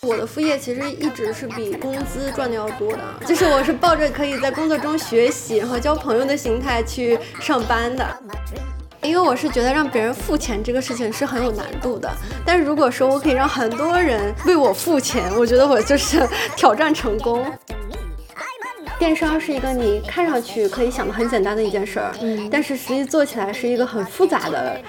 我的副业其实一直是比工资赚的要多的，就是我是抱着可以在工作中学习和交朋友的心态去上班的。因为我是觉得让别人付钱这个事情是很有难度的，但是如果说我可以让很多人为我付钱，我觉得我就是挑战成功。电商是一个你看上去可以想的很简单的一件事儿，嗯，但是实际做起来是一个很复杂的，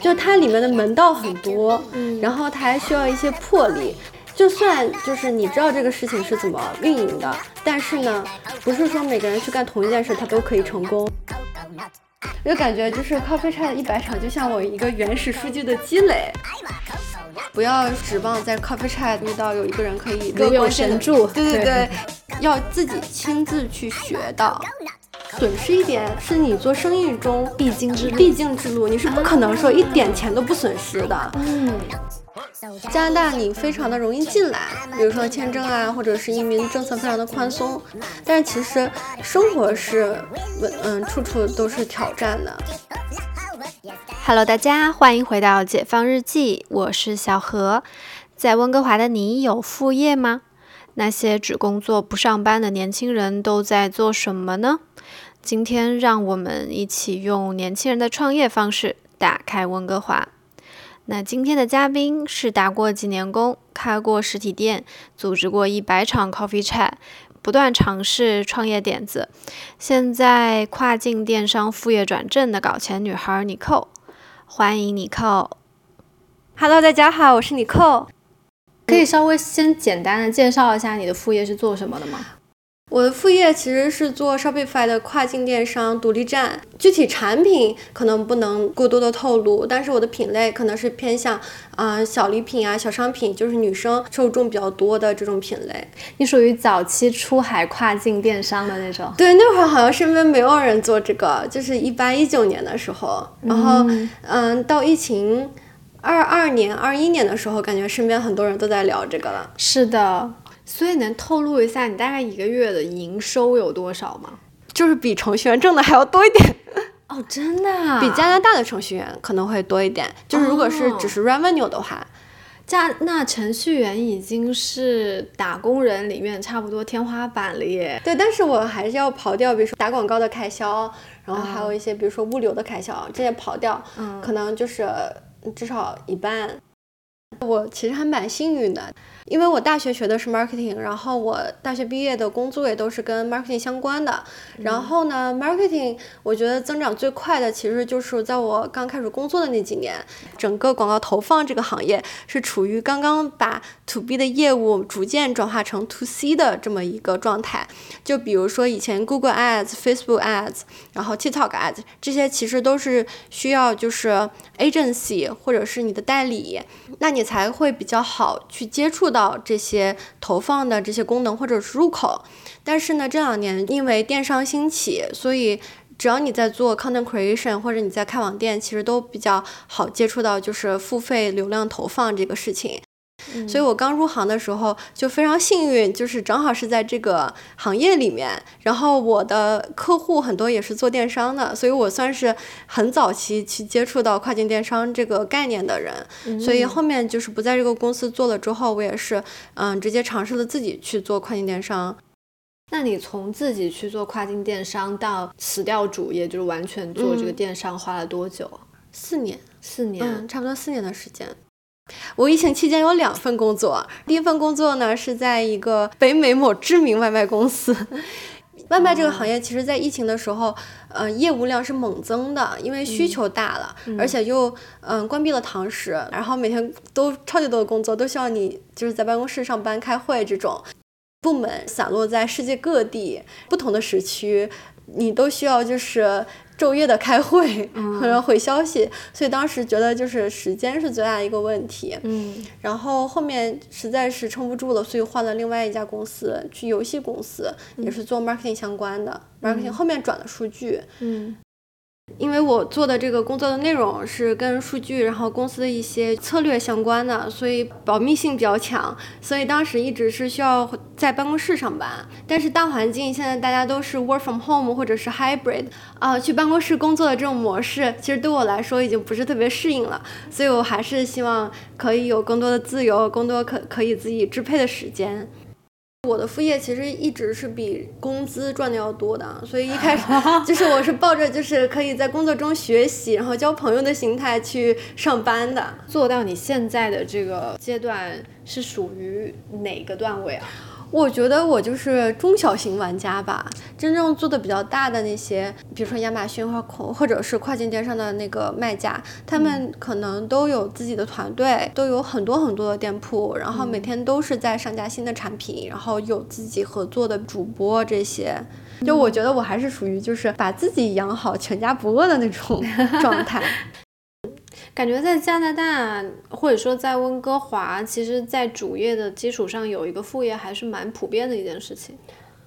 就它里面的门道很多，嗯，然后它还需要一些魄力。就算就是你知道这个事情是怎么运营的，但是呢，不是说每个人去干同一件事他都可以成功。我就感觉就是 Coffee Chat 一百场，就像我一个原始数据的积累。不要指望在 Coffee Chat 遇到有一个人可以如有神助。对对对，要自己亲自去学的。损失一点是你做生意中必经之路，必经之路，你是不可能说一点钱都不损失的。嗯。加拿大你非常的容易进来，比如说签证啊，或者是移民政策非常的宽松，但是其实生活是，嗯，处处都是挑战的。Hello，大家欢迎回到解放日记，我是小何。在温哥华的你有副业吗？那些只工作不上班的年轻人都在做什么呢？今天让我们一起用年轻人的创业方式打开温哥华。那今天的嘉宾是打过几年工、开过实体店、组织过一百场 coffee chat、不断尝试创业点子，现在跨境电商副业转正的搞钱女孩妮蔻。欢迎妮蔻。Hello，大家好，我是妮蔻。可以稍微先简单的介绍一下你的副业是做什么的吗？我的副业其实是做 Shopify 的跨境电商独立站，具体产品可能不能过多的透露，但是我的品类可能是偏向啊小礼品啊小商品，就是女生受众比较多的这种品类。你属于早期出海跨境电商的那种？对，那会儿好像身边没有人做这个，就是一八一九年的时候，然后嗯，到疫情二二年、二一年的时候，感觉身边很多人都在聊这个了。是的。所以能透露一下你大概一个月的营收有多少吗？就是比程序员挣的还要多一点 哦，真的？比加拿大的程序员可能会多一点。就是如果是只是 revenue 的话，加那程序员已经是打工人里面差不多天花板了耶。对，但是我还是要刨掉，比如说打广告的开销，然后还有一些比如说物流的开销，这些刨掉，可能就是至少一半。我其实还蛮幸运的。因为我大学学的是 marketing，然后我大学毕业的工作也都是跟 marketing 相关的。然后呢，marketing 我觉得增长最快的其实就是在我刚开始工作的那几年，整个广告投放这个行业是处于刚刚把 to B 的业务逐渐转化成 to C 的这么一个状态。就比如说以前 Google Ads、Facebook Ads，然后 TikTok Ads 这些其实都是需要就是 agency 或者是你的代理，那你才会比较好去接触。到这些投放的这些功能或者是入口，但是呢，这两年因为电商兴起，所以只要你在做 content creation 或者你在开网店，其实都比较好接触到就是付费流量投放这个事情。所以我刚入行的时候就非常幸运，就是正好是在这个行业里面，然后我的客户很多也是做电商的，所以我算是很早期去接触到跨境电商这个概念的人。所以后面就是不在这个公司做了之后，我也是嗯直接尝试了自己去做跨境电商。那你从自己去做跨境电商到辞掉主业，就是完全做这个电商，花了多久？四年，四年，差不多四年的时间。我疫情期间有两份工作，第一份工作呢是在一个北美某知名外卖公司。外卖这个行业其实，在疫情的时候，呃，业务量是猛增的，因为需求大了，而且又嗯关闭了堂食，然后每天都超级多的工作，都需要你就是在办公室上班开会这种，部门散落在世界各地不同的时区，你都需要就是。昼夜的开会，然后回消息，所以当时觉得就是时间是最大的一个问题。嗯，然后后面实在是撑不住了，所以换了另外一家公司，去游戏公司，也是做 marketing 相关的 marketing，后面转了数据。嗯，因为我做的这个工作的内容是跟数据，然后公司的一些策略相关的，所以保密性比较强，所以当时一直是需要在办公室上班。但是大环境现在大家都是 work from home 或者是 hybrid 啊，去办公室工作的这种模式，其实对我来说已经不是特别适应了，所以我还是希望可以有更多的自由，更多可可以自己支配的时间。我的副业其实一直是比工资赚的要多的，所以一开始就是我是抱着就是可以在工作中学习，然后交朋友的心态去上班的。做到你现在的这个阶段是属于哪个段位啊？我觉得我就是中小型玩家吧，真正做的比较大的那些，比如说亚马逊或或者是跨境电商的那个卖家，他们可能都有自己的团队，都有很多很多的店铺，然后每天都是在上架新的产品，然后有自己合作的主播这些。就我觉得我还是属于就是把自己养好，全家不饿的那种 状态。感觉在加拿大，或者说在温哥华，其实，在主业的基础上有一个副业，还是蛮普遍的一件事情。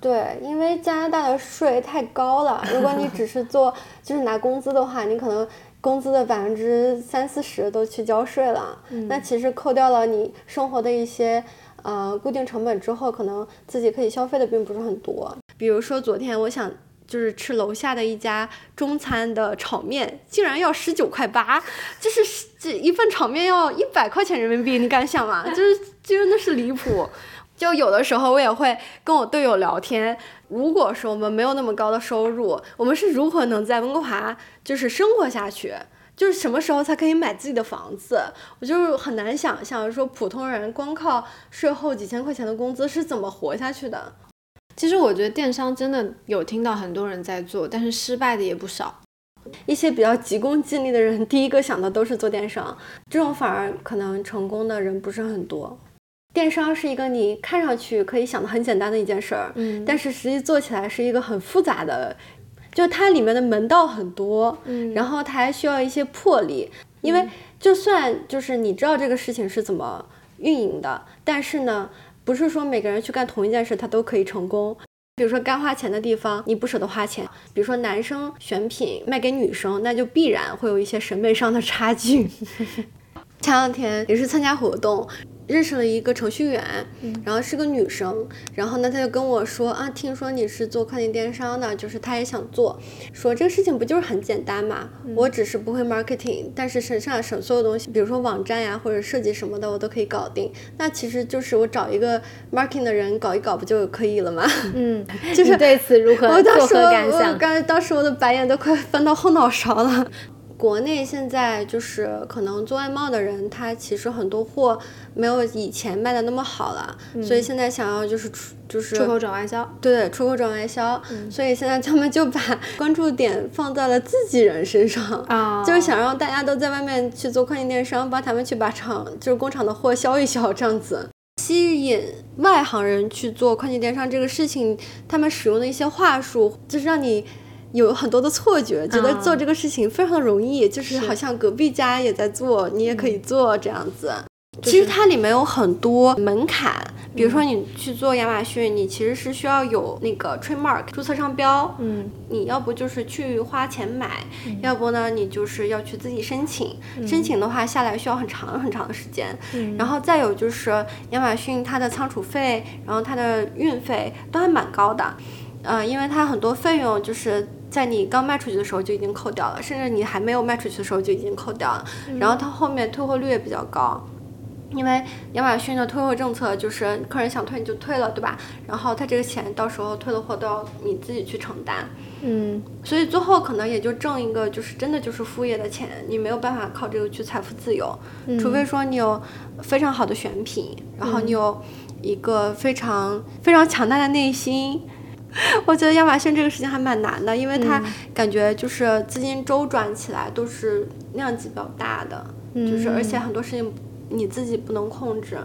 对，因为加拿大的税太高了，如果你只是做就是拿工资的话，你可能工资的百分之三四十都去交税了。那其实扣掉了你生活的一些呃固定成本之后，可能自己可以消费的并不是很多。比如说昨天我想。就是吃楼下的一家中餐的炒面，竟然要十九块八，就是这一份炒面要一百块钱人民币，你敢想吗？就是真的是离谱。就有的时候我也会跟我队友聊天，如果说我们没有那么高的收入，我们是如何能在温哥华就是生活下去？就是什么时候才可以买自己的房子？我就是很难想象说普通人光靠税后几千块钱的工资是怎么活下去的。其实我觉得电商真的有听到很多人在做，但是失败的也不少。一些比较急功近利的人，第一个想的都是做电商，这种反而可能成功的人不是很多。电商是一个你看上去可以想的很简单的一件事儿，嗯，但是实际做起来是一个很复杂的，就它里面的门道很多，嗯，然后它还需要一些魄力，因为就算就是你知道这个事情是怎么运营的，但是呢。不是说每个人去干同一件事，他都可以成功。比如说该花钱的地方，你不舍得花钱。比如说男生选品卖给女生，那就必然会有一些审美上的差距。前两天也是参加活动。认识了一个程序员，然后是个女生，然后呢，她就跟我说啊，听说你是做跨境电商的，就是她也想做，说这个事情不就是很简单嘛，我只是不会 marketing，但是省下省所有东西，比如说网站呀或者设计什么的，我都可以搞定。那其实就是我找一个 marketing 的人搞一搞不就可以了吗？嗯，就是对此如何作何感想？我刚当时我的白眼都快翻到后脑勺了。国内现在就是可能做外贸的人，他其实很多货没有以前卖的那么好了，所以现在想要就是出就是出口转外销，对，出口转外销，所以现在他们就把关注点放在了自己人身上，啊，就是想让大家都在外面去做跨境电商，帮他们去把厂就是工厂的货销一销，这样子。吸引外行人去做跨境电商这个事情，他们使用的一些话术，就是让你。有很多的错觉，觉得做这个事情非常的容易，就是好像隔壁家也在做，你也可以做这样子。其实它里面有很多门槛，比如说你去做亚马逊，你其实是需要有那个 trademark 注册商标，嗯，你要不就是去花钱买，要不呢你就是要去自己申请，申请的话下来需要很长很长的时间，然后再有就是亚马逊它的仓储费，然后它的运费都还蛮高的，嗯，因为它很多费用就是。在你刚卖出去的时候就已经扣掉了，甚至你还没有卖出去的时候就已经扣掉了。然后它后面退货率也比较高，因为亚马逊的退货政策就是客人想退你就退了，对吧？然后他这个钱到时候退了货都要你自己去承担。嗯，所以最后可能也就挣一个就是真的就是副业的钱，你没有办法靠这个去财富自由，除非说你有非常好的选品，然后你有一个非常非常强大的内心。我觉得亚马逊这个事情还蛮难的，因为它感觉就是资金周转起来都是量级比较大的，就是而且很多事情你自己不能控制，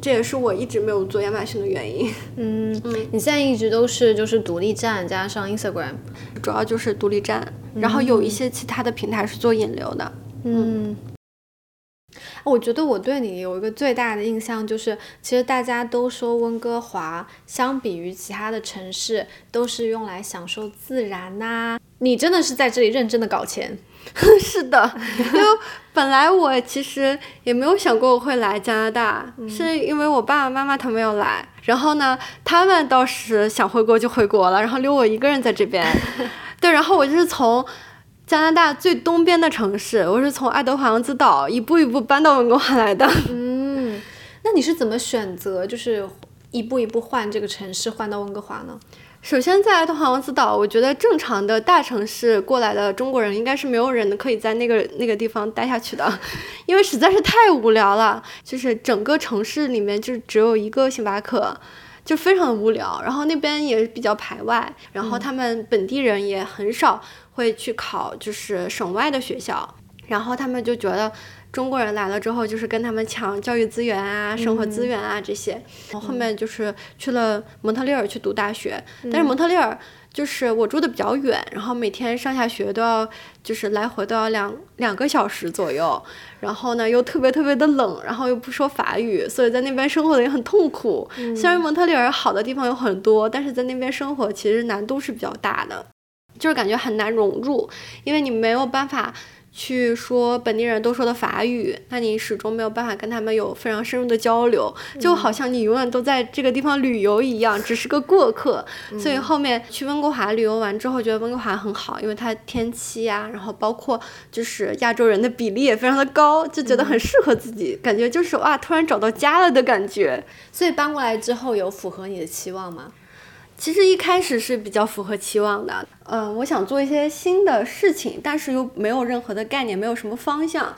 这也是我一直没有做亚马逊的原因。嗯嗯，你现在一直都是就是独立站加上 Instagram，主要就是独立站，然后有一些其他的平台是做引流的。嗯。我觉得我对你有一个最大的印象就是，其实大家都说温哥华相比于其他的城市都是用来享受自然呐、你真的是在这里认真的搞钱。是的，因为本来我其实也没有想过我会来加拿大，是因为我爸爸妈妈他们要来，然后呢，他们倒是想回国就回国了，然后留我一个人在这边。对，然后我就是从加拿大最东边的城市，我是从爱德华王子岛一步一步搬到温哥华来的。嗯，那你是怎么选择，就是一步一步换这个城市，换到温哥华呢？首先，在爱德华王子岛，我觉得正常的大城市过来的中国人，应该是没有人可以在那个那个地方待下去的，因为实在是太无聊了。就是整个城市里面就只有一个星巴克，就非常的无聊。然后那边也比较排外，然后他们本地人也很少会去考就是省外的学校，然后他们就觉得。中国人来了之后，就是跟他们抢教育资源啊、生活资源啊这些。我后面就是去了蒙特利尔去读大学，但是蒙特利尔就是我住的比较远，然后每天上下学都要就是来回都要两两个小时左右，然后呢又特别特别的冷，然后又不说法语，所以在那边生活的也很痛苦。虽然蒙特利尔好的地方有很多，但是在那边生活其实难度是比较大的，就是感觉很难融入，因为你没有办法。去说本地人都说的法语，那你始终没有办法跟他们有非常深入的交流，就好像你永远都在这个地方旅游一样，只是个过客。所以后面去温哥华旅游完之后，觉得温哥华很好，因为它天气呀，然后包括就是亚洲人的比例也非常的高，就觉得很适合自己，感觉就是哇，突然找到家了的感觉。所以搬过来之后有符合你的期望吗？其实一开始是比较符合期望的，嗯，我想做一些新的事情，但是又没有任何的概念，没有什么方向，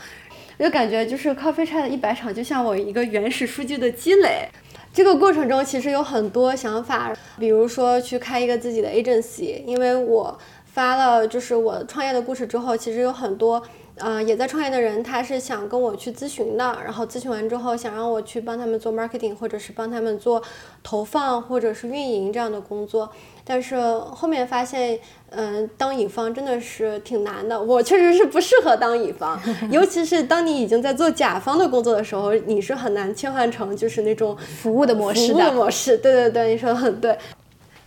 就感觉就是 Coffee Chat 一百场就像我一个原始数据的积累。这个过程中其实有很多想法，比如说去开一个自己的 agency，因为我发了就是我创业的故事之后，其实有很多。嗯，也在创业的人，他是想跟我去咨询的，然后咨询完之后，想让我去帮他们做 marketing，或者是帮他们做投放，或者是运营这样的工作。但是后面发现，嗯，当乙方真的是挺难的。我确实是不适合当乙方，尤其是当你已经在做甲方的工作的时候，你是很难切换成就是那种服务的模式的。服务的模式，对对对，你说的很对。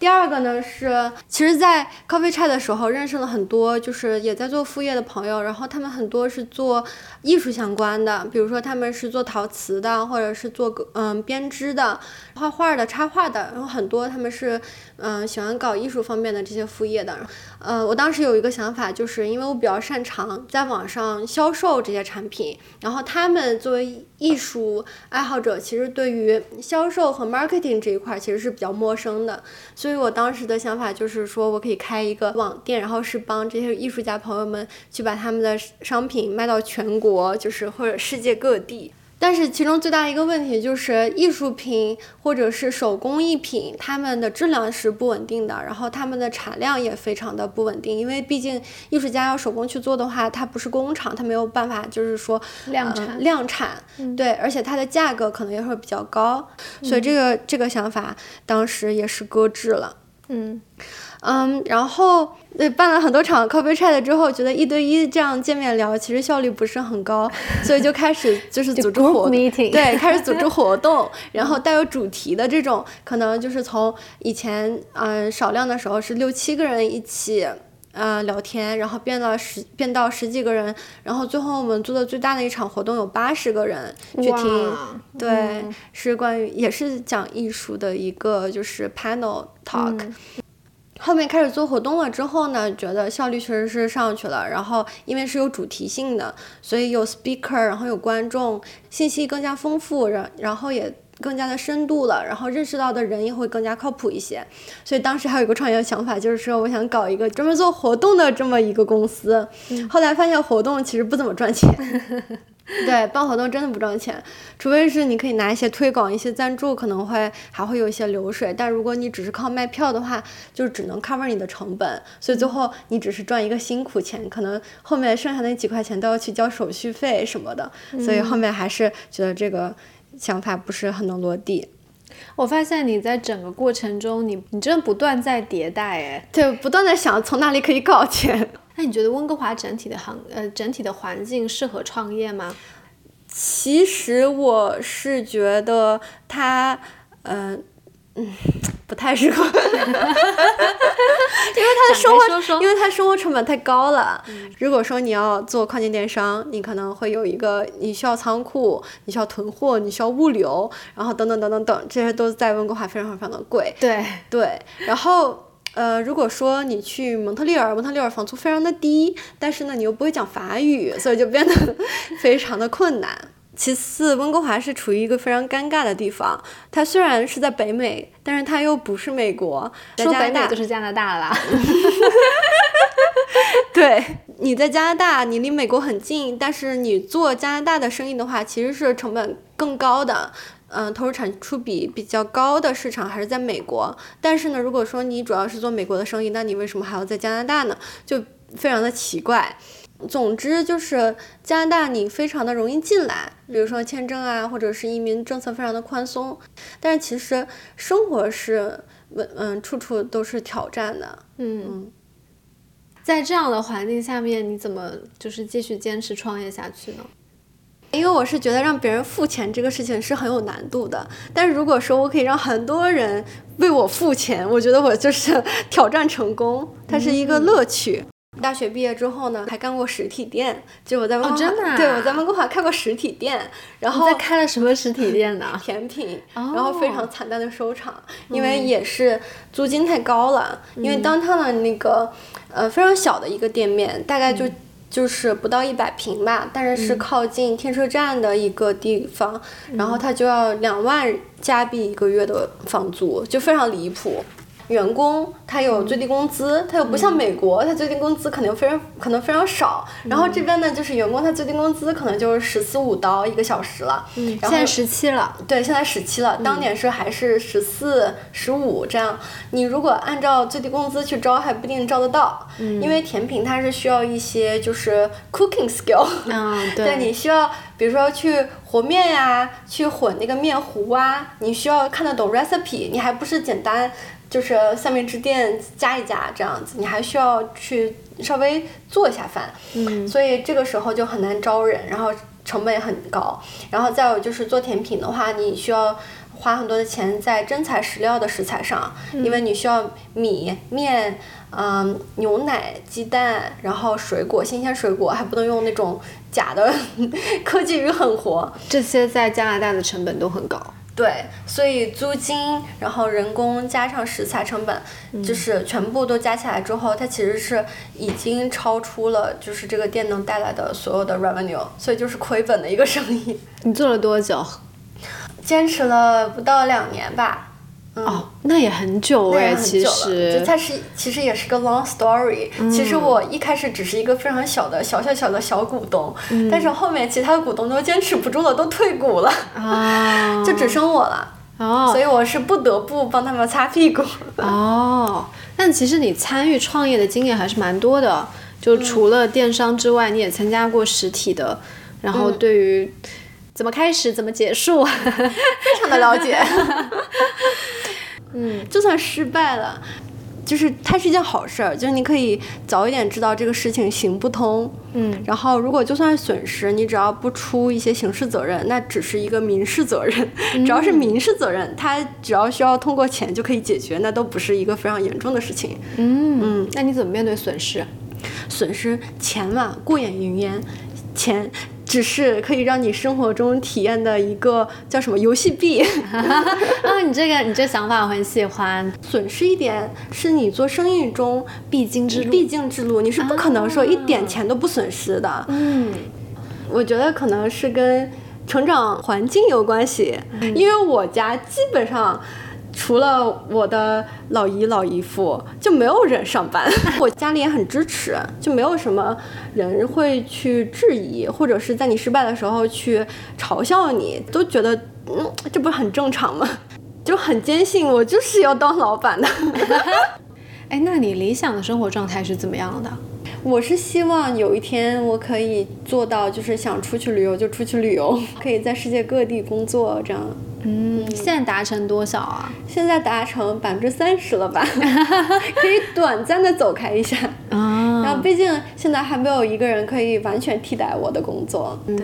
第二个呢是，其实，在 Coffee Chat 的时候认识了很多，就是也在做副业的朋友，然后他们很多是做艺术相关的，比如说他们是做陶瓷的，或者是做嗯编织的、画画的、插画的，然后很多他们是嗯喜欢搞艺术方面的这些副业的。呃，我当时有一个想法，就是因为我比较擅长在网上销售这些产品，然后他们作为艺术爱好者，其实对于销售和 marketing 这一块其实是比较陌生的，所以我当时的想法就是说我可以开一个网店，然后是帮这些艺术家朋友们去把他们的商品卖到全国，就是或者世界各地。但是其中最大一个问题就是艺术品或者是手工艺品，它们的质量是不稳定的，然后它们的产量也非常的不稳定，因为毕竟艺术家要手工去做的话，它不是工厂，它没有办法就是说量产量产，对，而且它的价格可能也会比较高，所以这个这个想法当时也是搁置了，嗯。嗯，然后呃办了很多场 coffee chat 之后，觉得一对一这样见面聊，其实效率不是很高，所以就开始就是组织活动，对，开始组织活动，然后带有主题的这种，可能就是从以前嗯少量的时候是六七个人一起呃聊天，然后变到十变到十几个人，然后最后我们做的最大的一场活动有八十个人去听，对，是关于也是讲艺术的一个就是 panel talk。后面开始做活动了之后呢，觉得效率确实是上去了。然后因为是有主题性的，所以有 speaker，然后有观众，信息更加丰富，然然后也更加的深度了。然后认识到的人也会更加靠谱一些。所以当时还有一个创业的想法，就是说我想搞一个专门做活动的这么一个公司。后来发现活动其实不怎么赚钱。对，办活动真的不赚钱，除非是你可以拿一些推广、一些赞助，可能会还会有一些流水。但如果你只是靠卖票的话，就只能 cover 你的成本，所以最后你只是赚一个辛苦钱，可能后面剩下那几块钱都要去交手续费什么的。所以后面还是觉得这个想法不是很能落地。我发现你在整个过程中，你你真的不断在迭代，哎，对，不断在想从哪里可以搞钱。那你觉得温哥华整体的行呃整体的环境适合创业吗？其实我是觉得它，嗯，嗯，不太适合，因为他的生活，因为他生活成本太高了。如果说你要做跨境电商，你可能会有一个，你需要仓库，你需要囤货，你需要物流，然后等等等等等，这些都在温哥华非常非常的贵。对对，然后呃，如果说你去蒙特利尔，蒙特利尔房租非常的低，但是呢，你又不会讲法语，所以就变得 非常的困难。其次，温哥华是处于一个非常尴尬的地方。它虽然是在北美，但是它又不是美国。说北美就是加拿大啦。对，你在加拿大，你离美国很近，但是你做加拿大的生意的话，其实是成本更高的。嗯，投入产出比比较高的市场还是在美国。但是呢，如果说你主要是做美国的生意，那你为什么还要在加拿大呢？就非常的奇怪。总之就是加拿大，你非常的容易进来，比如说签证啊，或者是移民政策非常的宽松。但是其实生活是，嗯，处处都是挑战的。嗯，在这样的环境下面，你怎么就是继续坚持创业下去呢？因为我是觉得让别人付钱这个事情是很有难度的。但是如果说我可以让很多人为我付钱，我觉得我就是 挑战成功，它是一个乐趣。大学毕业之后呢，还干过实体店，就我在温哥华，对我在温哥华开过实体店，然后在开了什么实体店呢？甜品，然后非常惨淡的收场，因为也是租金太高了，因为当趟的那个呃非常小的一个店面，大概就就是不到一百平吧，但是是靠近天车站的一个地方，然后它就要两万加币一个月的房租，就非常离谱。员工他有最低工资，他又不像美国，他最低工资可能非常可能非常少。然后这边呢，就是员工他最低工资可能就是十四五刀一个小时了。嗯，现在十七了。对，现在十七了。当年是还是十四、十五这样。你如果按照最低工资去招，还不一定招得到。嗯。因为甜品它是需要一些就是 cooking skill。嗯，对。对你需要，比如说去和面呀，去混那个面糊啊，你需要看得懂 recipe，你还不是简单。就是三明治店加一加这样子，你还需要去稍微做一下饭，嗯，所以这个时候就很难招人，然后成本也很高，然后再有就是做甜品的话，你需要花很多的钱在真材实料的食材上，因为你需要米面，嗯，牛奶、鸡蛋，然后水果，新鲜水果还不能用那种假的 科技与狠活，这些在加拿大的成本都很高。对，所以租金，然后人工加上食材成本，就是全部都加起来之后，它其实是已经超出了就是这个店能带来的所有的 revenue，所以就是亏本的一个生意。你做了多久？坚持了不到两年吧。哦，那也很久哎，其实，就它是其实也是个 long story。其实我一开始只是一个非常小的小小小的小股东，但是后面其他的股东都坚持不住了，都退股了，就只剩我了。哦，所以我是不得不帮他们擦屁股。哦，但其实你参与创业的经验还是蛮多的，就除了电商之外，你也参加过实体的，然后对于怎么开始怎么结束，非常的了解。嗯，就算失败了，就是它是一件好事儿，就是你可以早一点知道这个事情行不通。嗯，然后如果就算损失，你只要不出一些刑事责任，那只是一个民事责任。只要是民事责任，它只要需要通过钱就可以解决，那都不是一个非常严重的事情。嗯嗯，那你怎么面对损失？损失钱嘛，过眼云烟，钱。只是可以让你生活中体验的一个叫什么游戏币啊？你这个你这想法我很喜欢。损失一点是你做生意中必经之路，必经之路，你是不可能说一点钱都不损失的。嗯，我觉得可能是跟成长环境有关系，因为我家基本上。除了我的老姨老姨父，就没有人上班。我家里也很支持，就没有什么人会去质疑，或者是在你失败的时候去嘲笑你，都觉得嗯，这不是很正常吗？就很坚信我就是要当老板的。哎，那你理想的生活状态是怎么样的？我是希望有一天我可以做到，就是想出去旅游就出去旅游，可以在世界各地工作这样。嗯，现在达成多少啊？现在达成百分之三十了吧？可以短暂的走开一下。啊。然后毕竟现在还没有一个人可以完全替代我的工作。对。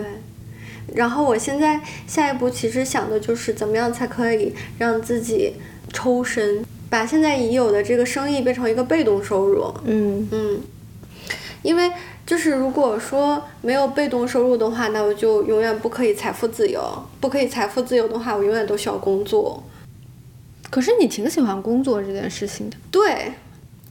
然后我现在下一步其实想的就是怎么样才可以让自己抽身，把现在已有的这个生意变成一个被动收入。嗯嗯，因为就是如果说没有被动收入的话，那我就永远不可以财富自由。不可以财富自由的话，我永远都需要工作。可是你挺喜欢工作这件事情的。对，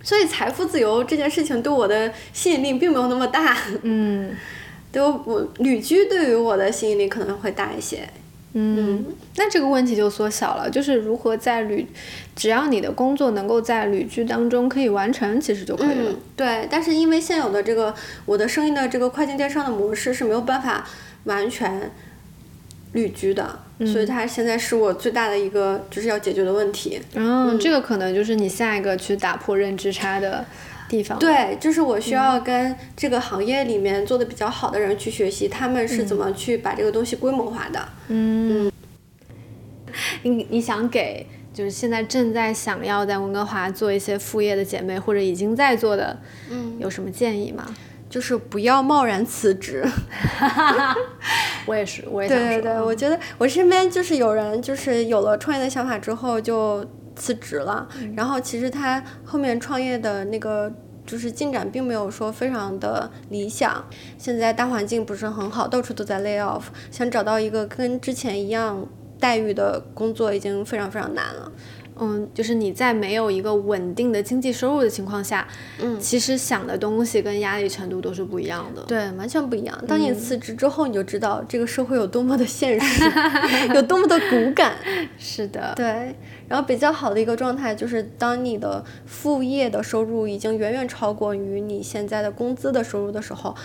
所以财富自由这件事情对我的吸引力并没有那么大。嗯 对我我旅居对于我的吸引力可能会大一些。嗯，那这个问题就缩小了，就是如何在旅，只要你的工作能够在旅居当中可以完成，其实就可以了。嗯，对。但是因为现有的这个我的生意的这个跨境电商的模式是没有办法完全旅居的，所以它现在是我最大的一个就是要解决的问题。嗯，这个可能就是你下一个去打破认知差的地方。对，就是我需要跟这个行业里面做的比较好的人去学习，他们是怎么去把这个东西规模化的。嗯，你你想给就是现在正在想要在温哥华做一些副业的姐妹，或者已经在做的，嗯，有什么建议吗？就是不要贸然辞职。我也是，我也想说。对对对，我觉得我身边就是有人就是有了创业的想法之后就辞职了，然后其实他后面创业的那个就是进展并没有说非常的理想。现在大环境不是很好，到处都在 lay off，想找到一个跟之前一样待遇的工作已经非常非常难了。嗯，就是你在没有一个稳定的经济收入的情况下，嗯，其实想的东西跟压力程度都是不一样的。对，完全不一样。当你辞职之后，你就知道这个社会有多么的现实，有多么的骨感。是的，对。然后比较好的一个状态就是，当你的副业的收入已经远远超过于你现在的工资的收入的时候，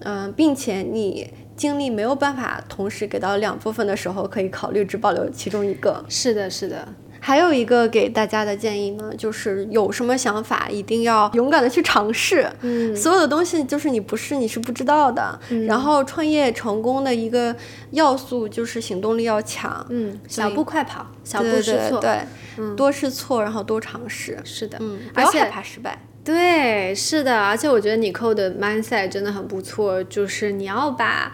嗯、并且你精力没有办法同时给到两部分的时候，可以考虑只保留其中一个。是的，是的。还有一个给大家的建议呢，就是有什么想法一定要勇敢的去尝试。嗯所有的东西就是你不试你是不知道的。然后创业成功的一个要素就是行动力要强。嗯，小步快跑，小步对试错。对对，多试错，然后多尝试。是的，嗯，不要而且害怕失败。对，是的，而且我觉得你扣的 mindset 真的很不错，就是你要把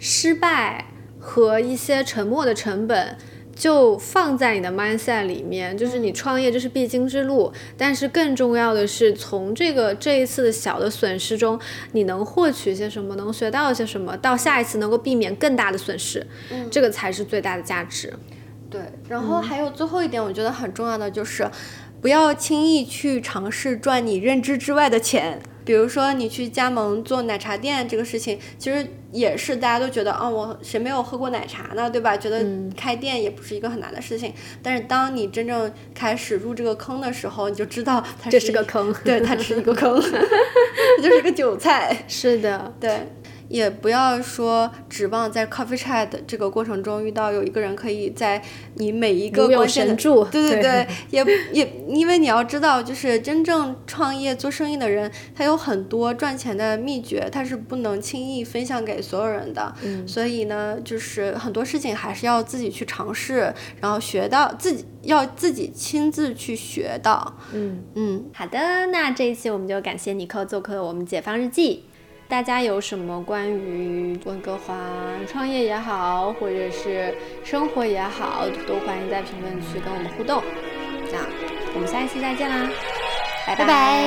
失败和一些沉没的成本。就放在你的 mindset 里面，就是你创业这是必经之路，但是更重要的是从这个这一次的小的损失中，你能获取些什么，能学到些什么，到下一次能够避免更大的损失，这个才是最大的价值。对，然后还有最后一点，我觉得很重要的就是，不要轻易去尝试赚你认知之外的钱。比如说你去加盟做奶茶店这个事情，其实也是大家都觉得，哦，我谁没有喝过奶茶呢，对吧？觉得开店也不是一个很难的事情。但是当你真正开始入这个坑的时候，你就知道它这是个坑，对，它只是一个坑，它就是一个韭菜。是的，对。也不要说指望在 coffee chat 这个过程中遇到有一个人可以在你每一个关键的对对对对，也也因为你要知道，就是真正创业做生意的人，他有很多赚钱的秘诀，他是不能轻易分享给所有人的。嗯所以呢，就是很多事情还是要自己去尝试，然后学到自己要自己亲自去学到。嗯。嗯，好的，那这一期我们就感谢尼克做客我们解放日记。大家有什么关于温哥华创业也好，或者是生活也好，都欢迎在评论区跟我们互动。这样，我们下一期再见啦，拜拜拜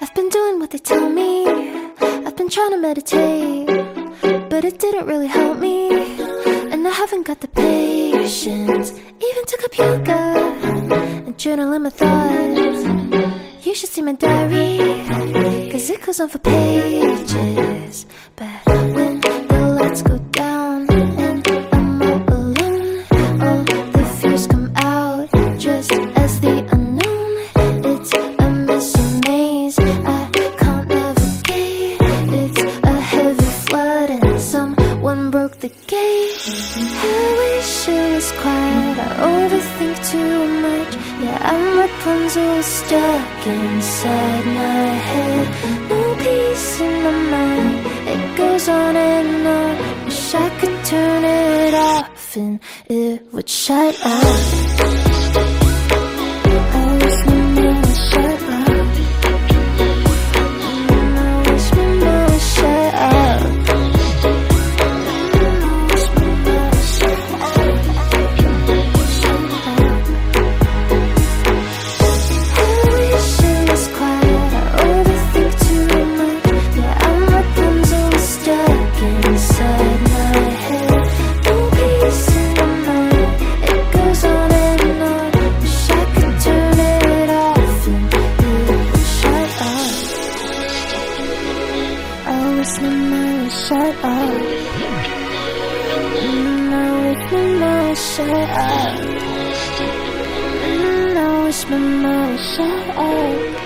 I've been doing what they tell me. I've been trying to meditate, but it didn't really help me. And I haven't got the patience, even took up yoga and journaling my thoughts. You should see my diary, cause it goes on for pages. But when the lights go down much. Yeah, I'm Rapunzel stuck inside my head. No peace in my mind. It goes on and on. Wish I could turn it off and it would shut up. Shut up. Mm, I wish my shut up.